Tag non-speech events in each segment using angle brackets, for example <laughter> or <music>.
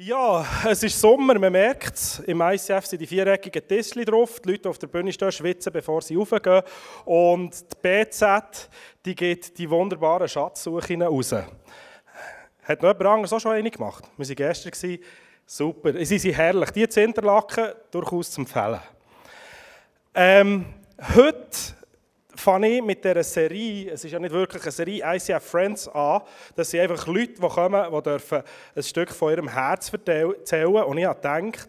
Ja, es ist Sommer, man merkt es. Im ICF sind die viereckigen Tischchen drauf. Die Leute auf der Bühne stehen, schwitzen, bevor sie raufgehen. Und die BZ, die geht die wunderbaren Schatzsuchen raus. Hat noch jemand anderes auch schon eine gemacht? Wir waren gestern. Super. Sie sind herrlich. Die zu Interlaken, durchaus zu empfehlen. Ähm, heute fange ich mit dieser Serie, es ist ja nicht wirklich eine Serie, ICF Friends an. Das sind einfach Leute, die kommen, die dürfen ein Stück von ihrem Herz erzählen. Und ich habe gedacht,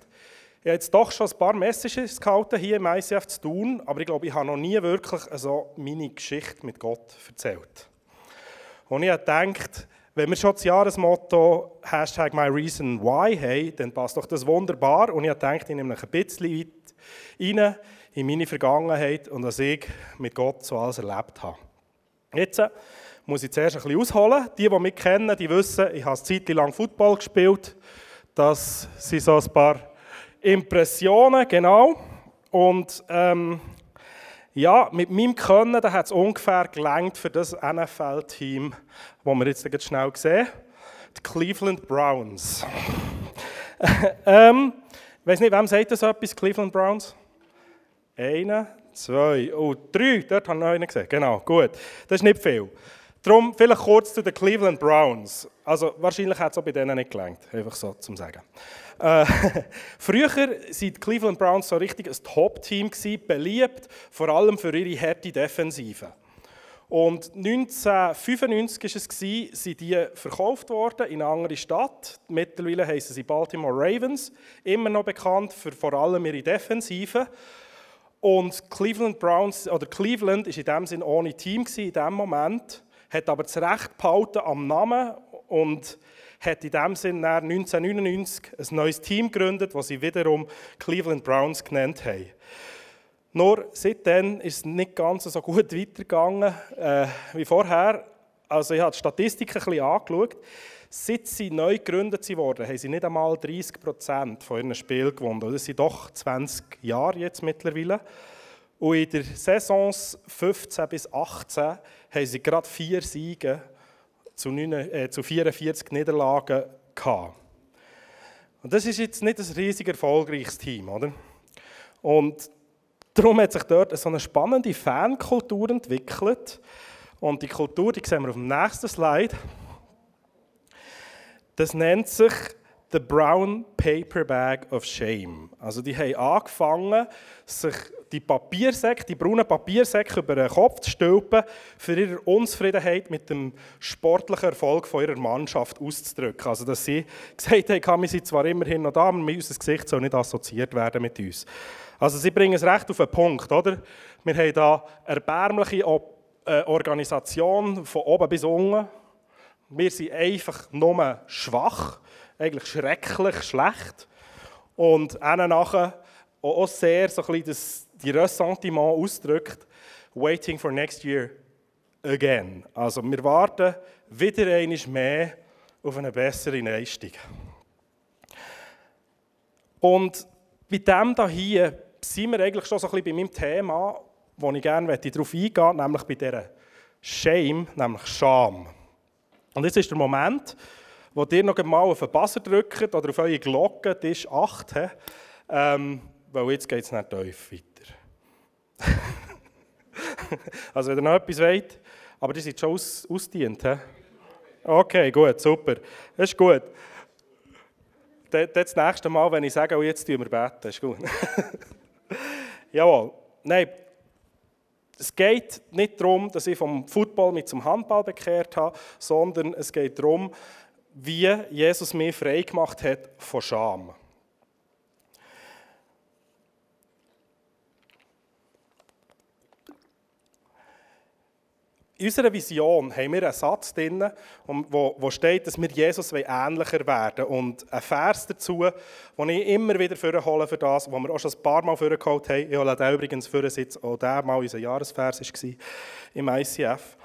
ich habe jetzt doch schon ein paar Messages gehalten, hier im ICF zu tun, aber ich glaube, ich habe noch nie wirklich so meine Geschichte mit Gott erzählt. Und ich habe gedacht, wenn wir schon das Jahresmotto Hashtag MyReasonWhy haben, dann passt doch das wunderbar. Und ich habe gedacht, ich nehme ein bisschen weit rein in meine Vergangenheit und was ich mit Gott so alles erlebt habe. Jetzt äh, muss ich zuerst ein bisschen ausholen. Die, die mich kennen, die wissen, ich habe eine Zeit lang Football gespielt. Das sind so ein paar Impressionen, genau. Und ähm, ja, mit meinem Können da hat es ungefähr gelangt für das NFL-Team, das wir jetzt ganz schnell sehen. Die Cleveland Browns. <laughs> ähm, ich weiß nicht, wem sagt das etwas, Cleveland Browns? Einer, zwei, oh, drei. Dort haben wir einen gesehen. Genau, gut. Das ist nicht viel. Darum vielleicht kurz zu den Cleveland Browns. Also wahrscheinlich hat es auch bei denen nicht gelangt, einfach so zum Sagen. Äh, <laughs> früher waren die Cleveland Browns so richtig ein Top-Team, beliebt, vor allem für ihre harte Defensive. Und 1995 war es, sind die verkauft worden in eine andere Stadt. Mittlerweile heißen sie Baltimore Ravens, immer noch bekannt für vor allem ihre Defensive. Und Cleveland Browns, oder Cleveland ist in dem Sinne ohne Team in dem Moment, hat aber das Recht behalten am Namen und hat in dem Sinne 1999 ein neues Team gegründet, das sie wiederum Cleveland Browns genannt haben. Nur seitdem ist es nicht ganz so gut weitergegangen äh, wie vorher. Also ich habe die Statistiken ein bisschen angeschaut. Seit sie neu gegründet wurden, haben sie nicht einmal 30 Prozent von ihren Spielen gewonnen. Das sind doch 20 Jahre jetzt mittlerweile. Und in der Saison 15 bis 18 haben sie gerade vier Siege zu, 9, äh, zu 44 Niederlagen gehabt. Und das ist jetzt nicht ein riesig erfolgreiches Team, oder? Und darum hat sich dort so eine spannende Fankultur entwickelt. Und die Kultur, die sehen wir auf dem nächsten Slide. Das nennt sich The Brown Paper Bag of Shame. Also die haben angefangen, sich die Papiersäcke, die braunen Papiersäcke über den Kopf zu stülpen, für ihre Unzufriedenheit mit dem sportlichen Erfolg von ihrer Mannschaft auszudrücken. Also dass sie <laughs> gesagt haben, wir sind zwar immerhin noch da, aber unser Gesicht soll nicht assoziiert werden mit uns. Also sie bringen es recht auf den Punkt, oder? Wir haben eine erbärmliche äh, Organisation von oben bis unten wir sind einfach nur schwach, eigentlich schrecklich schlecht. Und nachher auch sehr so ein das, die Ressentiment ausdrückt, waiting for next year again. Also wir warten wieder einmal mehr auf eine bessere Leistung. Und bei dem hier sind wir eigentlich schon so ein bisschen bei meinem Thema, wo ich gerne darauf eingehen möchte, nämlich bei dieser Shame, nämlich Scham. Und jetzt ist der Moment, wo ihr noch einmal auf den Buzzer drückt oder auf eure Glocke, die ist 8, ähm, weil jetzt geht es nicht tief weiter. <laughs> also wenn ihr noch etwas wollt, aber die sind schon aus, ausdient. He? Okay, gut, super. Das ist gut. Das nächste Mal, wenn ich sage, oh, jetzt tun wir beten, ist gut. <laughs> Jawohl. Nein, es geht nicht darum, dass ich vom Football mit zum Handball bekehrt habe, sondern es geht darum, wie Jesus mich frei gemacht hat von Scham. In unserer Vision haben wir einen Satz drin, wo, wo steht, dass wir Jesus ähnlicher werden Und ein Vers dazu, den ich immer wieder vorhole für das, wo wir auch schon ein paar Mal vorgeholt haben. Ich hole den übrigens für Sitz, auch der mal unser Jahresvers war im ICF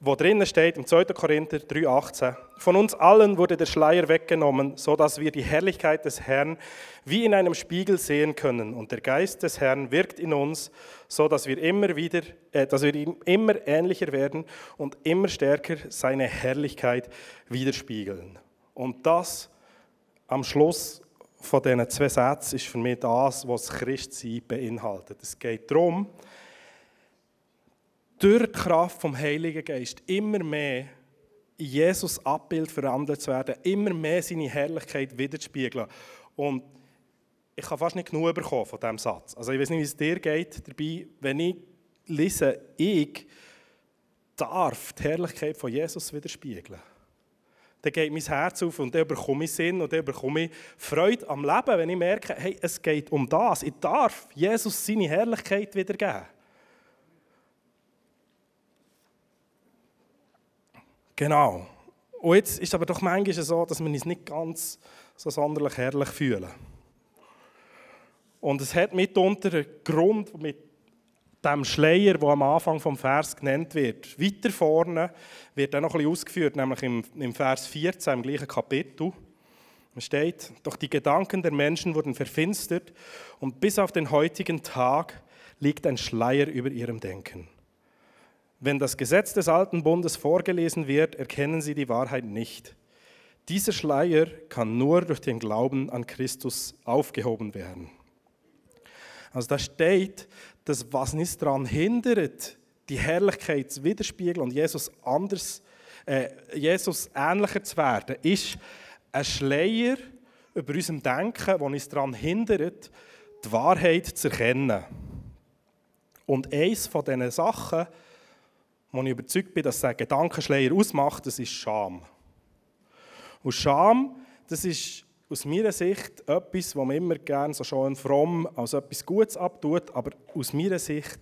wo drinnen steht im 2. Korinther 3,18, von uns allen wurde der Schleier weggenommen, so dass wir die Herrlichkeit des Herrn wie in einem Spiegel sehen können. Und der Geist des Herrn wirkt in uns, so dass wir immer wieder, äh, dass wir ihm immer ähnlicher werden und immer stärker seine Herrlichkeit widerspiegeln. Und das am Schluss von diesen zwei Sätzen ist für mich das, was Christsein beinhaltet. Es geht darum, durch die Kraft vom Heiligen Geist immer mehr in Jesus Abbild verandert zu werden, immer mehr seine Herrlichkeit widerspiegeln. Und ich kann fast nicht genug bekommen von diesem Satz. Also ich weiß nicht, wie es dir geht dabei, wenn ich lese, ich darf die Herrlichkeit von Jesus widerspiegeln. Dann geht mein Herz auf und dann bekomme ich Sinn und dann bekomme ich Freude am Leben, wenn ich merke, hey, es geht um das. Ich darf Jesus seine Herrlichkeit wiedergeben. Genau. Und jetzt ist es aber doch manchmal so, dass wir uns nicht ganz so sonderlich herrlich fühlen. Und es hat mitunter einen Grund mit dem Schleier, der am Anfang vom Vers genannt wird. Weiter vorne wird dann noch ein bisschen ausgeführt, nämlich im, im Vers 14 im gleichen Kapitel. Es steht, doch die Gedanken der Menschen wurden verfinstert und bis auf den heutigen Tag liegt ein Schleier über ihrem Denken. Wenn das Gesetz des alten Bundes vorgelesen wird, erkennen sie die Wahrheit nicht. Dieser Schleier kann nur durch den Glauben an Christus aufgehoben werden. Also da steht, dass was nicht daran hindert, die Herrlichkeit zu widerspiegeln und Jesus anders, äh, Jesus ähnlicher zu werden, ist ein Schleier über unserem Denken, der uns daran hindert, die Wahrheit zu erkennen. Und eines von diesen Sachen, wo ich überzeugt bin, dass der Gedankenschleier ausmacht, das ist Scham. Und Scham, das ist aus meiner Sicht etwas, was man immer gerne so schön fromm als etwas Gutes abtut, aber aus meiner Sicht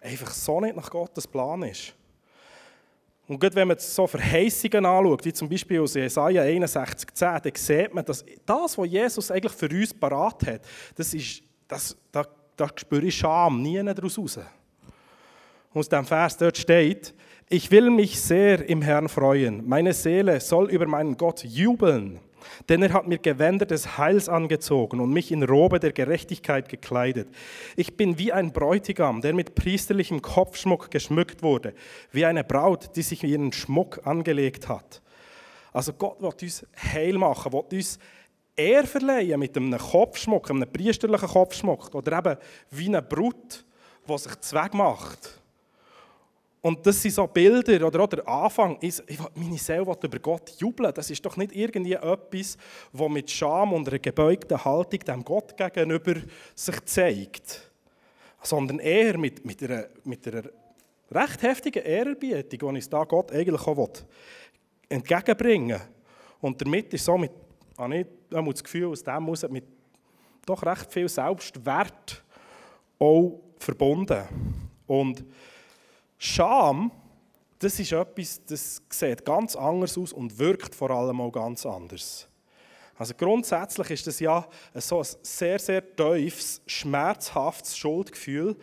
einfach so nicht nach Gottes Plan ist. Und gerade wenn man so Verheißungen anschaut, wie zum Beispiel aus Jesaja 61,10, dann sieht man, dass das, was Jesus eigentlich für uns parat hat, das ist, das, da, da spüre ich Scham nie daraus raus. Aus dem Vers dort steht, ich will mich sehr im Herrn freuen. Meine Seele soll über meinen Gott jubeln. Denn er hat mir Gewänder des Heils angezogen und mich in Robe der Gerechtigkeit gekleidet. Ich bin wie ein Bräutigam, der mit priesterlichem Kopfschmuck geschmückt wurde, wie eine Braut, die sich ihren Schmuck angelegt hat. Also Gott will uns heil machen, will uns Ehr verleihen mit einem Kopfschmuck, einem priesterlichen Kopfschmuck oder eben wie eine Brut, die sich Zweck macht und das sind so Bilder, oder auch der Anfang, ist, ich meine Seele will über Gott jubeln. Das ist doch nicht irgendwie etwas, das mit Scham und einer gebeugten Haltung dem Gott gegenüber sich zeigt. Sondern eher mit, mit, einer, mit einer recht heftigen Ehrerbietung, die uns da Gott eigentlich auch entgegenbringen will. Und damit ist so mit, habe ich das Gefühl, aus dem muss mit doch recht viel Selbstwert auch verbunden. Und Scham, das ist etwas, das sieht ganz anders aus und wirkt vor allem auch ganz anders. Also grundsätzlich ist das ja so ein sehr, sehr tiefes, schmerzhaftes Schuldgefühl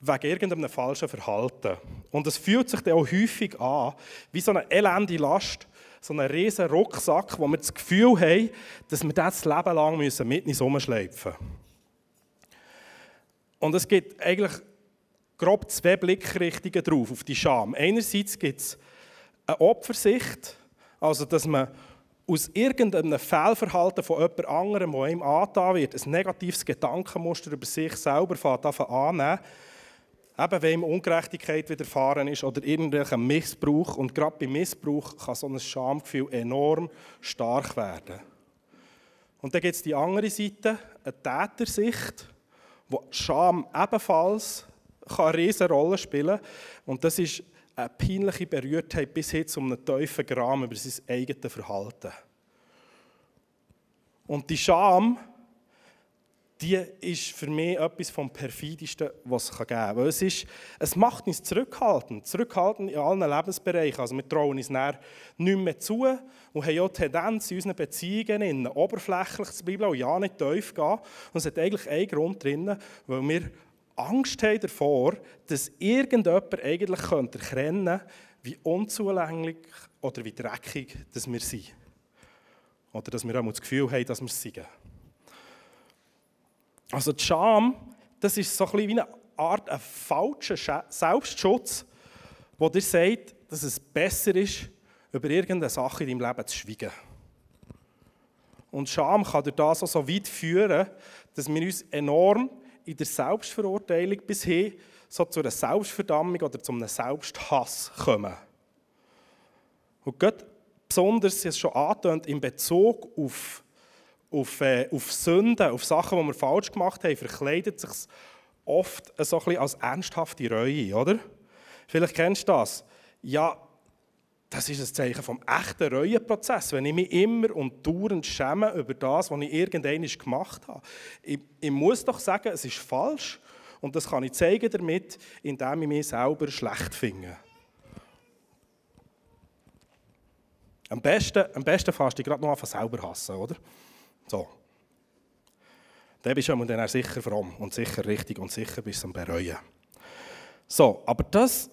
wegen irgendeinem falschen Verhalten. Und es fühlt sich dann auch häufig an wie so eine elende Last, so ein riesen Rucksack, wo wir das Gefühl haben, dass wir das Leben lang mit uns rumschleifen müssen. Und es gibt eigentlich grob zwei Blickrichtungen drauf, auf die Scham. Einerseits gibt es eine Opfersicht, also dass man aus irgendeinem Fehlverhalten von jemand anderem, der ihm angetan wird, ein negatives Gedankenmuster über sich selber annehmen Eben, wenn ihm Ungerechtigkeit widerfahren ist oder irgendwelcher Missbrauch. Und gerade beim Missbrauch kann so ein Schamgefühl enorm stark werden. Und dann gibt es die andere Seite, eine Tätersicht, wo Scham ebenfalls kann eine riesige Rolle spielen. Und das ist eine peinliche Berührtheit bis hin zu einem tiefen Gram über sein eigenes Verhalten. Und die Scham, die ist für mich etwas vom perfidesten, was es geben kann. Es, ist, es macht uns zurückhaltend. Zurückhaltend in allen Lebensbereichen. Also wir trauen uns nicht mehr zu und haben auch die Tendenz, in unseren Beziehungen oberflächlich zu bleiben und ja nicht tief gehen. Und es hat eigentlich einen Grund drin, weil wir Angst haben davor, dass irgendjemand eigentlich könnte erkennen wie unzulänglich oder wie dreckig dass wir sind. Oder dass wir auch das Gefühl haben, dass wir es sind. Also die Scham, das ist so ein bisschen wie eine Art ein falscher Selbstschutz, wo dir sagt, dass es besser ist, über irgendeine Sache in deinem Leben zu schweigen. Und Scham kann durch das auch so weit führen, dass wir uns enorm in der Selbstverurteilung bis hin so zu einer Selbstverdammung oder zu einem Selbsthass kommen. Und Gott besonders, es schon angetönt, in Bezug auf, auf, äh, auf Sünden, auf Sachen, die wir falsch gemacht haben, verkleidet sich oft so ein bisschen als ernsthafte Reue, oder? Vielleicht kennst du das. Ja, das ist ein Zeichen vom echten Reueprozess, wenn ich mich immer und dauernd schäme über das, was ich irgendwann gemacht habe. Ich, ich, muss doch sagen, es ist falsch und das kann ich zeigen damit, indem ich mich selber schlecht finde. Am besten, am besten fast ich gerade noch einfach selber hassen, oder? So. Dann bist du dann sicher fromm und sicher richtig und sicher bis zum Bereuen. So, aber das,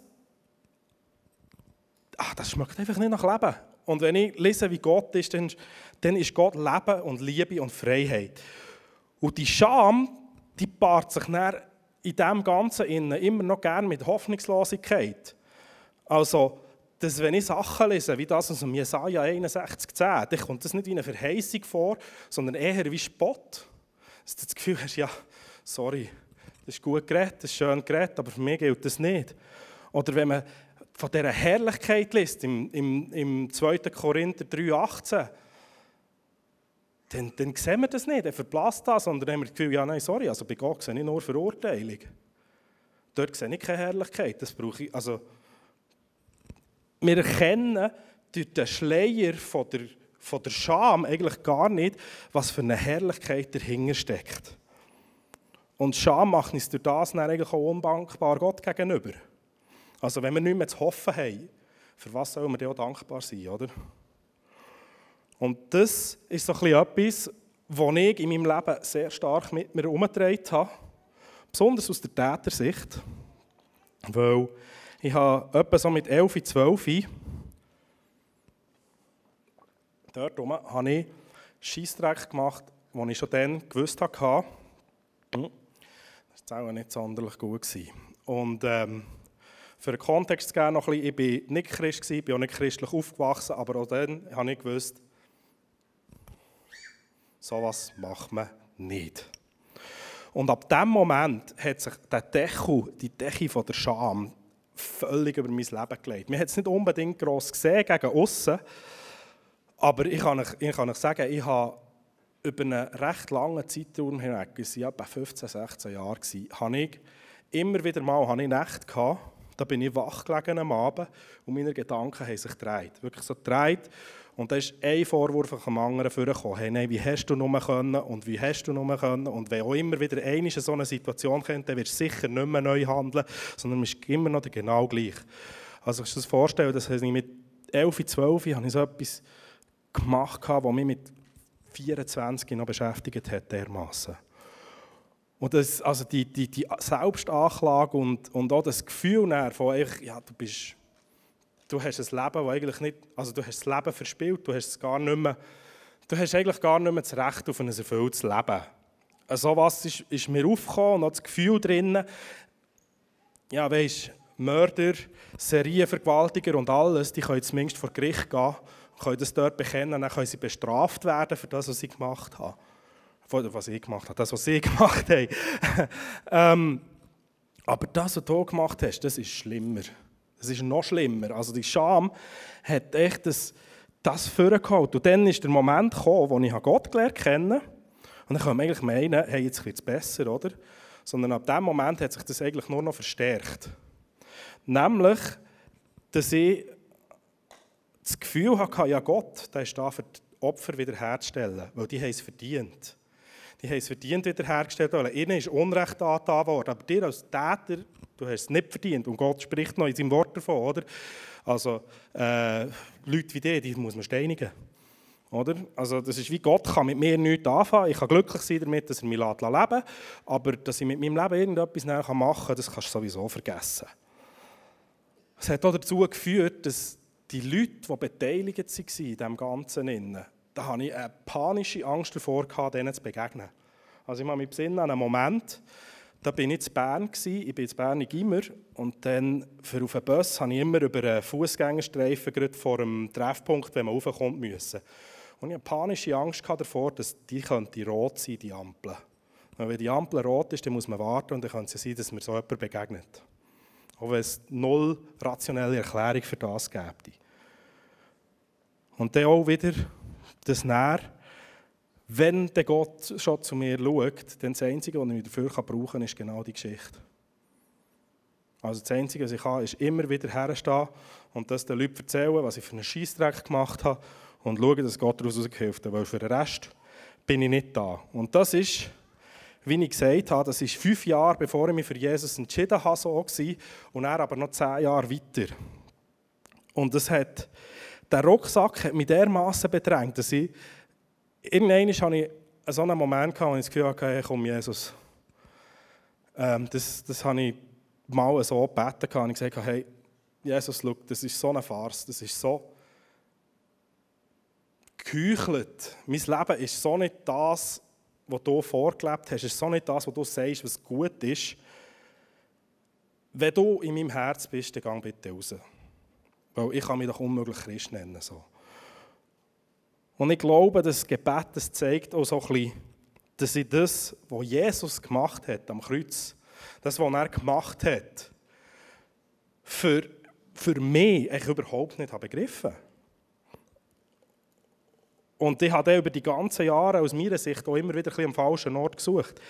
ach, das schmeckt einfach nicht nach Leben. Und wenn ich lese, wie Gott ist, dann, dann ist Gott Leben und Liebe und Freiheit. Und die Scham, die paart sich dann in dem Ganzen immer noch gern mit Hoffnungslosigkeit. Also, dass wenn ich Sachen lese, wie das aus dem Jesaja 61,10, dann kommt das nicht wie eine Verheißung vor, sondern eher wie Spott. Dass du das Gefühl hast, ja, sorry, das ist gut geredet, das ist schön geredet, aber für mich gilt das nicht. Oder wenn man von dieser Herrlichkeit liest, im, im, im 2. Korinther 3,18, dann, dann sehen wir das nicht, er verblasst das, sondern haben wir das Gefühl, ja, nein, sorry, also bei Gott sehe ich nur Verurteilung. Dort sehe ich keine Herrlichkeit, das brauche ich, also wir erkennen durch den Schleier von der, von der Scham eigentlich gar nicht, was für eine Herrlichkeit dahinter steckt. Und Scham macht uns durch das dann eigentlich auch undankbar Gott gegenüber. Also wenn wir nicht mehr zu hoffen haben, für was sollen wir dann auch dankbar sein, oder? Und das ist so etwas, was ich in meinem Leben sehr stark mit mir herumgetragen habe. Besonders aus der Tätersicht. Weil ich habe etwa so mit 11, 12 dort habe ich Scheissdreck gemacht, den ich schon dann gewusst hatte. Hm, das war auch nicht sonderlich gut. Und ähm, für den Kontext zu geben, noch ein bisschen, ich war nicht Christ, ich bin auch nicht christlich aufgewachsen, aber auch dann habe ich gewusst, sowas macht man nicht. Und ab dem Moment hat sich der Deckel, die Decke von der Scham, völlig über mein Leben gelegt. Man hat es nicht unbedingt gross gesehen gegen außen, aber ich kann, euch, ich kann euch sagen, ich habe über einen recht langen Zeitraum hinweg, es waren etwa 15, 16 Jahre, habe ich immer wieder mal ich Nächte gehabt, da bin ich wach gelegen am Abend und meine Gedanken haben sich gedreht. Wirklich so gedreht. Und da ist ein Vorwurf nach dem anderen vorgekommen. Hey, nein, wie hast du nur können und wie hast du nur können? Und wenn auch immer wieder eine so eine Situation kommt, dann wirst du sicher nicht mehr neu handeln, sondern es ist immer noch genau gleich. Also kannst du dir vorstellen, dass ich mit 11, 12 habe ich so etwas gemacht, was mich mit 24 noch beschäftigt hat, dermaßen. Und das, also die, die, die Selbstanklage und, und auch das Gefühl von, ja, du bist du hast ein Leben, das eigentlich nicht, also du hast das Leben verspielt, du hast es gar nicht mehr, du hast eigentlich gar nicht mehr das Recht auf ein erfülltes Leben. So also was ist, ist mir aufgekommen und auch das Gefühl drin, ja weisst, Mörder, Serienvergewaltiger und alles, die können zumindest vor Gericht gehen, können das dort bekennen, dann können sie bestraft werden für das, was sie gemacht haben. Was ich gemacht habe, das, was sie <laughs> gemacht haben. ähm, aber das, was du gemacht hast, das ist schlimmer. Es ist noch schlimmer. Also die Scham hat echt das, das vorgeholt. Und dann ist der Moment gekommen, wo ich Gott gelernt kennen Und dann kann man eigentlich meinen, hey, jetzt wird es besser, oder? Sondern ab dem Moment hat sich das eigentlich nur noch verstärkt. Nämlich, dass ich das Gefühl hatte, ja Gott, der ist da für die Opfer wiederherzustellen, weil die haben es verdient. Die haben es verdient wiederhergestellt, ihnen ist Unrecht angetan worden. Aber dir als Täter Du hast es nicht verdient. Und Gott spricht noch in seinem Wort davon, oder? Also, äh, Leute wie die, die muss man steinigen. Oder? Also, das ist wie Gott kann mit mir nichts anfangen. Ich kann glücklich sein damit, dass er mich leben lässt. Aber dass ich mit meinem Leben irgendetwas machen kann, das kannst du sowieso vergessen. Es hat auch dazu geführt, dass die Leute, die beteiligt waren in diesem Ganzen, da hatte ich eine panische Angst davor, denen zu begegnen. Also ich mache mich besinnen an einen Moment, da bin ich in Bern, ich bin in Bern in Gimmer und dann für auf den Bus habe ich immer über einen Fußgängerstreifen vor dem Treffpunkt, wenn man raufkommt, müssen. Und ich hatte panische Angst davor, dass die könnte rot sein, die Ampel. Und wenn die Ampel rot ist, dann muss man warten und dann könnte es sein, dass mir so jemand begegnet. Auch wenn es null rationelle Erklärung für das gibt. Und dann auch wieder das Näher, wenn der Gott schon zu mir schaut, dann das Einzige, was ich dafür brauchen kann, ist genau die Geschichte. Also das Einzige, was ich kann, ist immer wieder herstehen und das den Leuten erzählen, was ich für einen Scheissdreck gemacht habe und schauen, dass Gott daraus hilft. Weil für den Rest bin ich nicht da. Und das ist, wie ich gesagt habe, das ist fünf Jahre, bevor ich mich für Jesus entschieden habe, so gewesen, und er aber noch zehn Jahre weiter. Und das hat, der Rucksack hat mich dermaßen bedrängt, dass ich, irgendwann hatte ich so einen Moment, wo ich das Gefühl hatte, hey, komm Jesus. Ähm, das, das habe ich mal so gebeten und gesagt hey, Jesus, schau, das ist so eine Farce, das ist so geheuchelt. Mein Leben ist so nicht das, was du vorgelebt hast, ist so nicht das, was du sagst, was gut ist. Wenn du in meinem Herz bist, dann geh bitte raus. Weil ich kann mich doch unmöglich Christ nennen. So. Und ich glaube, das Gebet das zeigt auch so ein bisschen, dass ich das, was Jesus gemacht hat am Kreuz, das, was er gemacht hat, für, für mich ich überhaupt nicht begriffen habe. Und ich habe über die ganzen Jahre aus meiner Sicht auch immer wieder ein am falschen Ort gesucht.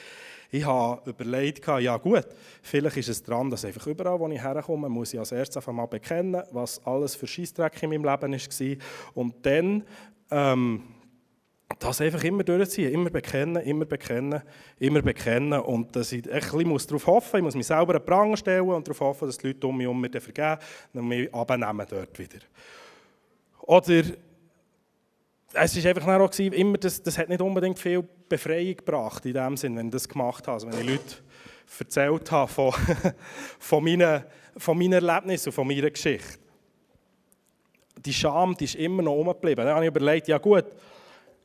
Ich habe überlegt, ja gut, vielleicht ist es daran, dass einfach überall, wo ich herkomme, muss ich als erstes mal bekennen, was alles für Scheissdreck in meinem Leben war. Und dann ähm, das einfach immer durchziehen, immer bekennen, immer bekennen, immer bekennen und dass ich ein bisschen muss darauf hoffen, ich muss mich selber einen Prang stellen und darauf hoffen, dass die Leute um mich herum mir vergeben und mich dort wieder. Oder es war einfach auch gewesen, immer, das, das hat nicht unbedingt viel Befreiung gebracht in dem Sinn, wenn ich das gemacht habe, also wenn ich Leute erzählt habe von, <laughs> von, meinen, von meinen Erlebnissen und von meiner Geschichte. Die Scham, die ist immer noch rumgeblieben. Dann habe ich überlegt, ja gut,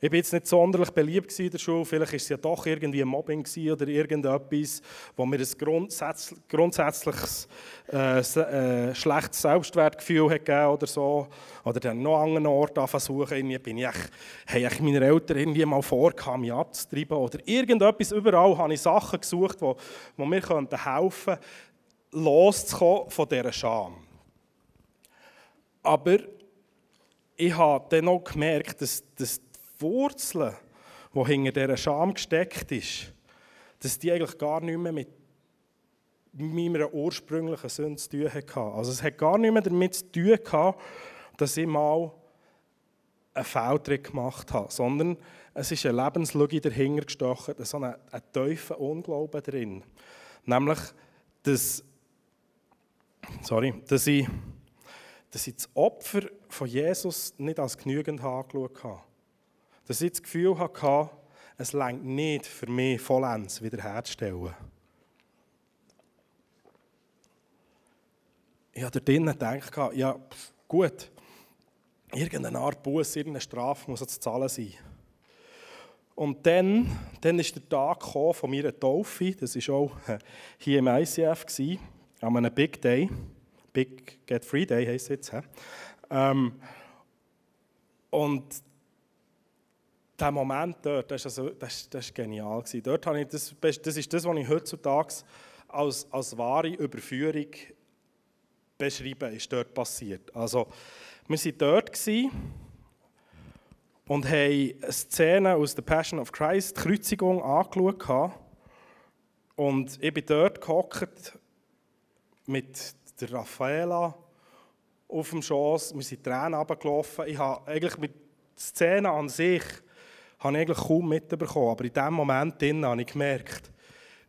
ich war jetzt nicht sonderlich beliebt in der Schule, vielleicht war es ja doch irgendwie Mobbing oder irgendetwas, wo mir ein grundsätzlich, grundsätzliches äh, äh, schlechtes Selbstwertgefühl hat gegeben oder so. Oder dann noch an anderen Ort versuchen, irgendwie bin ich, habe ich meine Eltern irgendwie mal vorgehabt, mich abzutreiben. Oder irgendetwas, überall habe ich Sachen gesucht, die, die mir helfen könnten, loszukommen von dieser Scham. Aber ich habe dann auch gemerkt, dass, dass Wurzel, die hinter dieser Scham gesteckt ist, dass die eigentlich gar nicht mehr mit meiner ursprünglichen Sünde zu tun hatte. Also es hat gar nicht mehr damit zu tun gehabt, dass ich mal einen Fehltritt gemacht habe, sondern es ist eine Lebenslogik dahinter gestochen, so ein, ein tiefer Unglauben drin. Nämlich, dass, sorry, dass, ich, dass ich das Opfer von Jesus nicht als genügend angeschaut habe dass ich das Gefühl hatte, es längt nicht für mich vollends wiederherzustellen. Ich habe drinnen gedacht, ja, gut, irgendeine Art Buß, irgendeine Strafe muss zu zahlen sein. Und dann, dann ist der Tag von meiner Taufe, das war auch <laughs> hier im ICF, an einem Big Day, Big Get Free Day heisst es jetzt. Ähm, und der Moment dort, das war also, das, das genial. Dort habe ich das, das ist das, was ich heutzutage als, als wahre Überführung beschreibe, ist dort passiert. Also, wir waren dort und haben eine Szene aus der Passion of Christ, die Kreuzigung, angeschaut. Und ich bin dort gehockt mit der Raffaela auf dem Schoß. Wir sind Tränen runtergelaufen. Ich habe eigentlich mit der Szene an sich habe ich eigentlich kaum mitbekommen. Aber in diesem Moment habe ich gemerkt,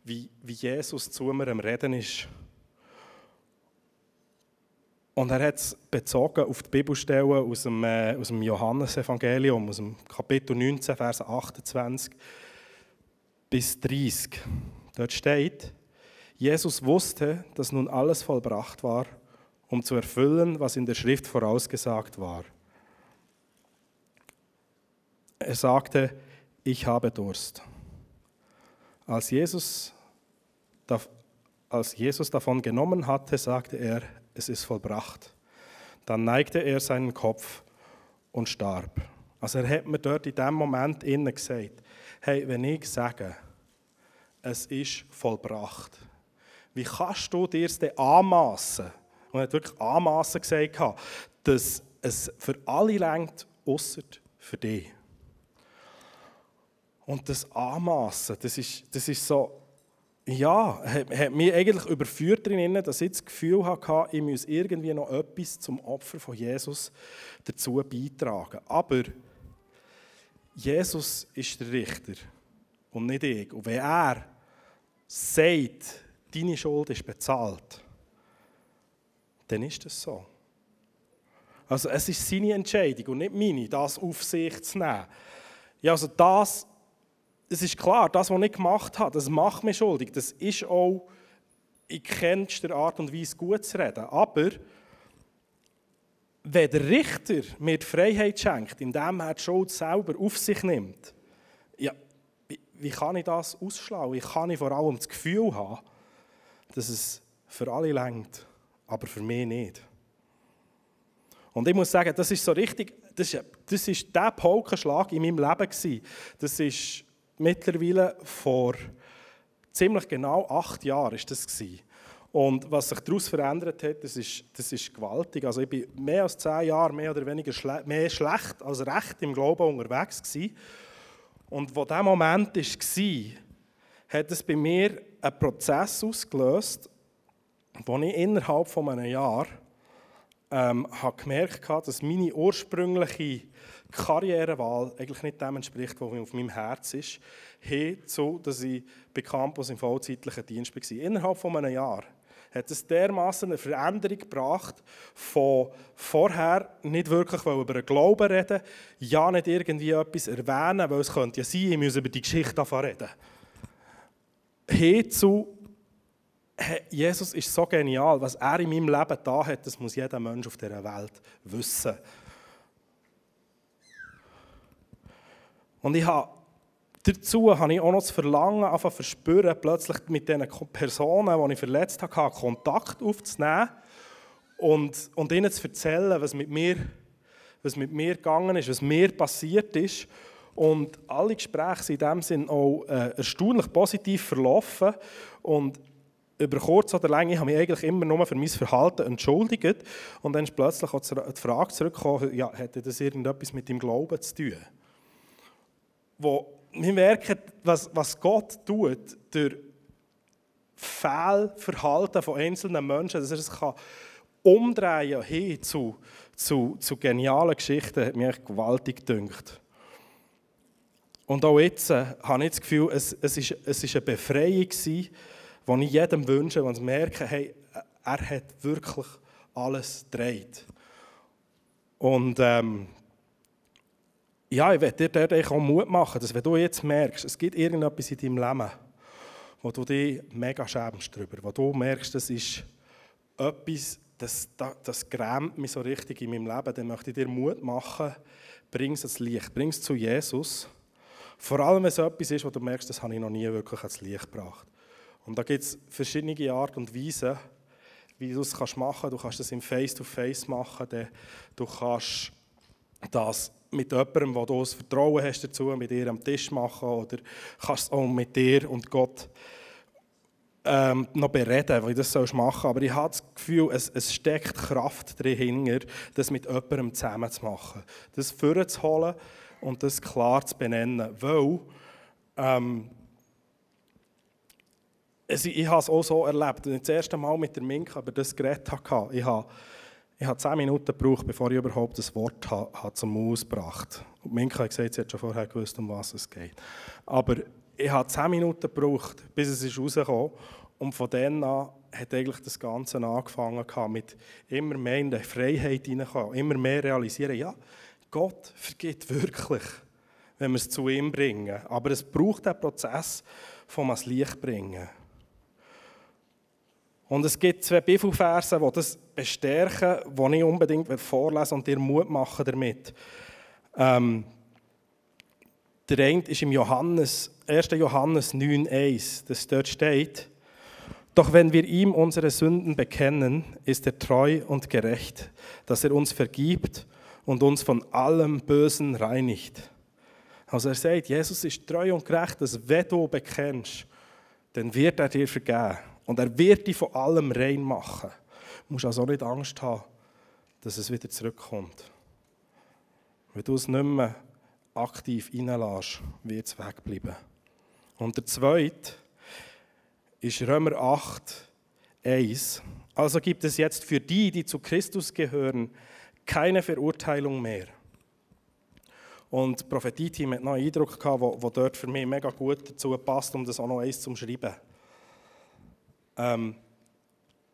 wie, wie Jesus zu mir am Reden ist. Und er hat es bezogen auf die Bibelstellen aus dem, äh, dem Johannesevangelium, aus dem Kapitel 19, Vers 28 bis 30. Dort steht, Jesus wusste, dass nun alles vollbracht war, um zu erfüllen, was in der Schrift vorausgesagt war. Er sagte, ich habe Durst. Als Jesus, als Jesus davon genommen hatte, sagte er, es ist vollbracht. Dann neigte er seinen Kopf und starb. Also er hat mir dort in dem Moment innen gesagt, hey, wenn ich sage, es ist vollbracht, wie kannst du dir es denn anmassen? Und er hat wirklich anmassen gesagt, dass es für alle lenkt, außer für dich. Und das Anmassen, das ist, das ist so, ja, hat, mich eigentlich überführt darin, dass ich das Gefühl hatte, ich muss irgendwie noch etwas zum Opfer von Jesus dazu beitragen. Aber Jesus ist der Richter und nicht ich. Und wenn er sagt, deine Schuld ist bezahlt, dann ist das so. Also es ist seine Entscheidung und nicht meine, das auf sich zu nehmen. Ja, also das, es ist klar, das, was ich gemacht habe, das macht mich schuldig. Das ist auch in kennster Art und Weise gut zu reden. Aber wenn der Richter mir die Freiheit schenkt, indem er die Schuld selber auf sich nimmt, ja, wie, kann ich das ausschlagen? Wie kann ich vor allem das Gefühl haben, dass es für alle längt, aber für mich nicht? Und ich muss sagen, das ist so richtig, das ist, das ist der Paukenschlag in meinem Leben gewesen. Das ist mittlerweile vor ziemlich genau acht Jahren ist das gewesen. Und was sich daraus verändert hat, das ist, das ist gewaltig. Also ich bin mehr als zehn Jahre mehr oder weniger schle mehr schlecht als recht im Glauben unterwegs gewesen. Und wo dieser Moment war, hat es bei mir einen Prozess ausgelöst, wo ich innerhalb von einem Jahr ähm, habe gemerkt habe, dass meine ursprüngliche Karrierewahl eigentlich nicht dem entspricht, was auf meinem Herz ist, hin zu, dass ich bei Campus im vollzeitlichen Dienst war. Innerhalb von einem Jahr hat es dermaßen eine Veränderung gebracht, von vorher nicht wirklich über den Glauben reden, ja nicht irgendwie etwas erwähnen, weil es könnte ja sein, ich muss über die Geschichte reden. Hin zu, Jesus ist so genial, was er in meinem Leben da hat, das muss jeder Mensch auf dieser Welt wissen. Und ich habe Dazu habe ich auch noch das Verlangen, einfach verspüren, plötzlich mit den Personen, die ich verletzt habe, Kontakt aufzunehmen und, und ihnen zu erzählen, was mit, mir, was mit mir gegangen ist, was mir passiert ist. Und alle Gespräche sind in dem Sinn auch äh, erstaunlich positiv verlaufen. Und über kurz oder lang, ich habe mich eigentlich immer nur für mein Verhalten entschuldigt. Und dann ist plötzlich auch die Frage zurückgekommen, ja, hätte das irgendetwas mit dem Glauben zu tun? Wo wir merken, was, was Gott tut durch Fehlverhalten von einzelnen Menschen, dass er es kann umdrehen hin zu, zu, zu genialen Geschichten, hat mich gewaltig gedünkt. Und auch jetzt äh, habe ich das Gefühl, es, es, ist, es ist eine Befreiung die ich jedem wünsche, wenn sie merken, hey, er hat wirklich alles gedreht. Und ähm, ja, ich werde dir dort auch Mut machen, dass wenn du jetzt merkst, es gibt irgendetwas in deinem Leben, wo du dich mega schämst darüber, wo du merkst, das ist etwas, das, das, das grämt mich so richtig in meinem Leben, dann möchte ich dir Mut machen, bring es ans Licht, bring es zu Jesus. Vor allem, wenn es etwas ist, wo du merkst, das habe ich noch nie wirklich ans Licht gebracht. Und da gibt es verschiedene Art und Weisen, wie du es machen kannst. Du kannst das im Face-to-Face -face machen, du kannst das mit jemandem, wo du das Vertrauen hast dazu, mit dir am Tisch machen oder kannst es auch mit dir und Gott ähm, noch bereden, wie du das sollst machen Aber ich habe das Gefühl, es, es steckt Kraft dahinter, das mit jemandem zusammen zu machen. Das vorzuholen und das klar zu benennen. Weil, ähm, es, ich habe es auch so erlebt, ich das erste Mal mit der Minka über das geredet habe, ich habe ich habe zehn Minuten gebraucht, bevor ich überhaupt das Wort zum Ausgebracht habe. Minka hat gesagt, sie hat schon vorher gewusst, um was es geht. Aber ich habe zehn Minuten gebraucht, bis es ist rausgekommen Und von dann an hat eigentlich das Ganze angefangen mit immer mehr in die Freiheit hineinkommen, immer mehr realisieren, ja, Gott vergibt wirklich, wenn wir es zu ihm bringen. Aber es braucht den Prozess vom ans Licht bringen. Und es gibt zwei Bibelverse, die das bestärken, die ich unbedingt vorlesen und dir Mut machen damit. Ähm, der eine ist im Johannes, 1. Johannes 9,1, das dort steht, doch wenn wir ihm unsere Sünden bekennen, ist er treu und gerecht, dass er uns vergibt und uns von allem Bösen reinigt. Also er sagt, Jesus ist treu und gerecht, dass wenn du bekennst, dann wird er dir vergeben. Und er wird dich von allem rein machen. Du musst also nicht Angst haben, dass es wieder zurückkommt. Wenn du es nicht mehr aktiv reinlässt, wird es wegbleiben. Und der zweite ist Römer 8, 1. Also gibt es jetzt für die, die zu Christus gehören, keine Verurteilung mehr. Und das Prophetie-Team hat noch einen Eindruck gehabt, wo dort für mich mega gut dazu passt, um das auch noch eins zu schreiben. Ähm,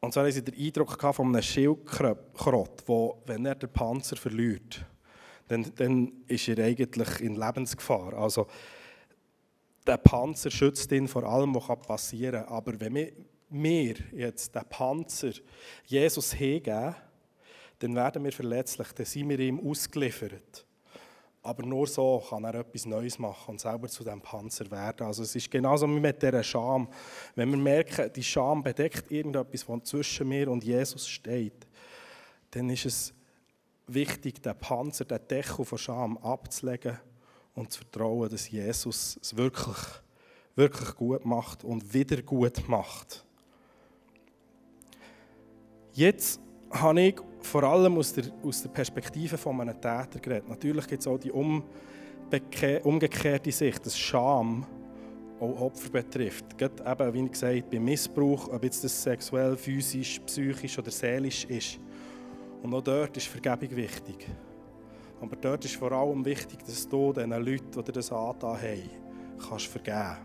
und zwar haben sie den Eindruck von einem Schildkrott, wo, wenn er den Panzer verliert, dann, dann ist er eigentlich in Lebensgefahr. Also, der Panzer schützt ihn vor allem, was passieren kann. Aber wenn wir, wir jetzt den Panzer Jesus hingeben, dann werden wir verletzlich, dann sind wir ihm ausgeliefert. Aber nur so kann er etwas Neues machen und selber zu dem Panzer werden. Also es ist genauso wie mit dieser Scham. Wenn wir merken, die Scham bedeckt irgendetwas, was zwischen mir und Jesus steht, dann ist es wichtig, den Panzer, den Deckel von Scham abzulegen und zu vertrauen, dass Jesus es wirklich, wirklich gut macht und wieder gut macht. Jetzt habe ich vor allem aus der, aus der Perspektive von einem Täter geredet. Natürlich gibt es auch die umgekehrte Sicht, dass Scham auch Opfer betrifft. Gerade eben, wie gesagt beim Missbrauch, ob jetzt das sexuell, physisch, psychisch oder seelisch ist. Und auch dort ist Vergebung wichtig. Aber dort ist vor allem wichtig, dass du diesen Leuten, die das angetan haben, kannst vergeben.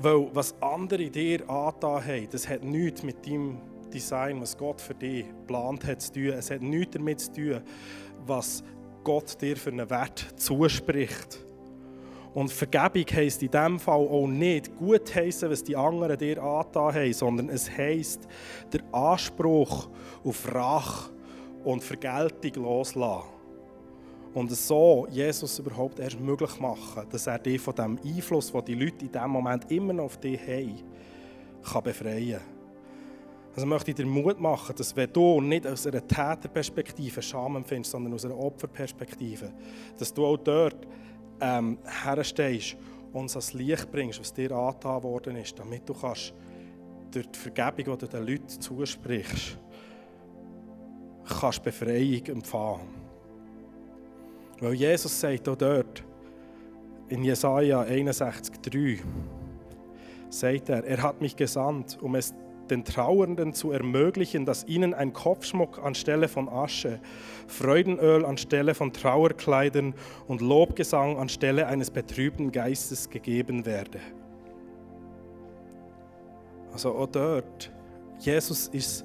Weil was andere dir angetan haben, das hat nichts mit deinem Design, was Gott für dich geplant hat, zu tun. Es hat nichts damit zu tun, was Gott dir für einen Wert zuspricht. Und Vergebung heisst in diesem Fall auch nicht gut heißen, was die anderen dir angetan haben, sondern es heisst, der Anspruch auf Rache und Vergeltung loslassen. Und so Jesus überhaupt erst möglich machen, dass er dich von dem Einfluss, den die Leute in diesem Moment immer noch auf dich haben, kann befreien kann. Also möchte ich dir Mut machen, dass wenn du nicht aus einer Täterperspektive Scham empfindest, sondern aus einer Opferperspektive, dass du auch dort ähm, herstehst und es ans Licht bringst, was dir angetan worden ist, damit du kannst durch die Vergebung, die du den Leuten zusprichst, kannst Befreiung empfangen. Weil Jesus sagt auch dort, in Jesaja 61,3, sagt er, er hat mich gesandt, um es den Trauernden zu ermöglichen, dass ihnen ein Kopfschmuck anstelle von Asche, Freudenöl anstelle von Trauerkleidern und Lobgesang anstelle eines betrübten Geistes gegeben werde. Also auch dort, Jesus ist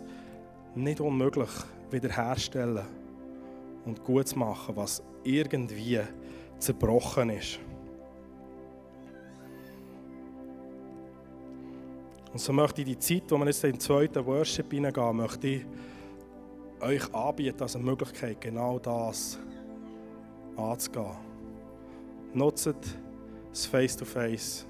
nicht unmöglich wiederherstellen und gut zu machen, was irgendwie zerbrochen ist. Und so möchte ich die Zeit, wo wir jetzt in den zweiten Worship hineingehen, möchte ich euch anbieten als eine Möglichkeit, genau das anzugehen. Nutzt das Face-to-Face.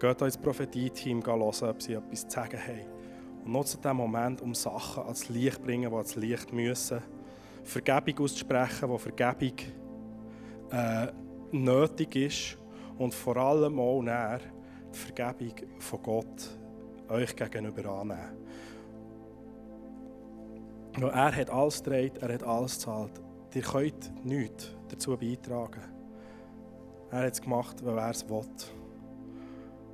Geht ins Prophetie-Team hören, ob sie etwas zu sagen haben. Und nutzt diesen Moment, um Sachen ans Licht zu bringen, die ans Licht müssen. Vergebung auszusprechen, wo Vergebung äh, nötig ist. Und vor allem auch näher die Vergebung von Gott euch gegenüber annehmen. Er hat alles gedreht, er hat alles gezahlt. Ihr könnt nichts dazu beitragen. Er hat es gemacht, weil er es will.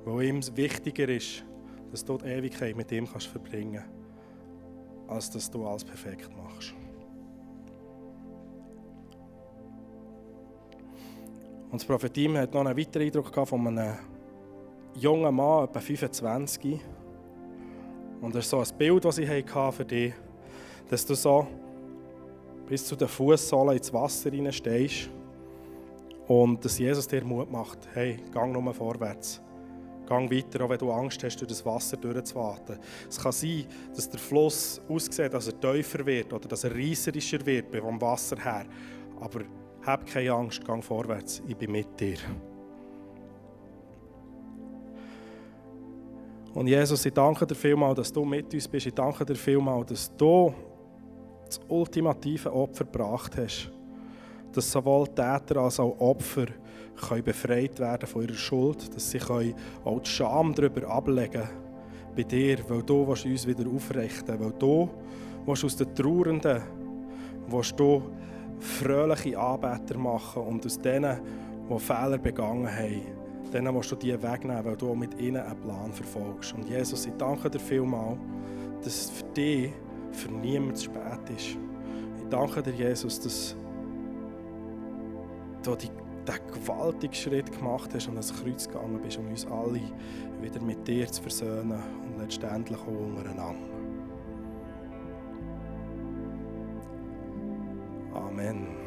Weil ihm wichtiger ist, dass du die Ewigkeit mit ihm kannst verbringen kannst, als dass du alles perfekt machst. Und das Prophetie hat noch einen weiteren Eindruck von einem jungen Mann, etwa 25, und das ist so ein Bild, das ich für dich dass du so bis zu den Fußsohlen ins Wasser stehst und dass Jesus dir Mut macht, hey, gang nur vorwärts. Gang weiter, auch wenn du Angst hast, durch das Wasser durchzuwarten. Es kann sein, dass der Fluss aussieht, dass er tiefer wird oder dass er reißerischer wird vom Wasser her. Aber hab keine Angst, gang vorwärts, ich bin mit dir. Und Jesus, ich danke dir vielmals, dass du mit uns bist. Ich danke dir vielmals, dass du das ultimative Opfer gebracht hast, dass sowohl Täter als auch Opfer können befreit werden von ihrer Schuld, dass sie können auch die Scham darüber ablegen bei dir, weil du uns wieder aufrichten. Weil du aus den Trauernden willst du fröhliche Anbeter machen. Und aus denen, die Fehler begangen haben, denen musst du die wegnehmen, weil du mit ihnen einen Plan verfolgst. Und Jesus, ich danke dir vielmals, dass es für dich, für niemand zu spät ist. Ich danke dir, Jesus, dass du die, diesen gewaltigen Schritt gemacht hast und ans Kreuz gegangen bist, um uns alle wieder mit dir zu versöhnen und letztendlich auch untereinander. Amen.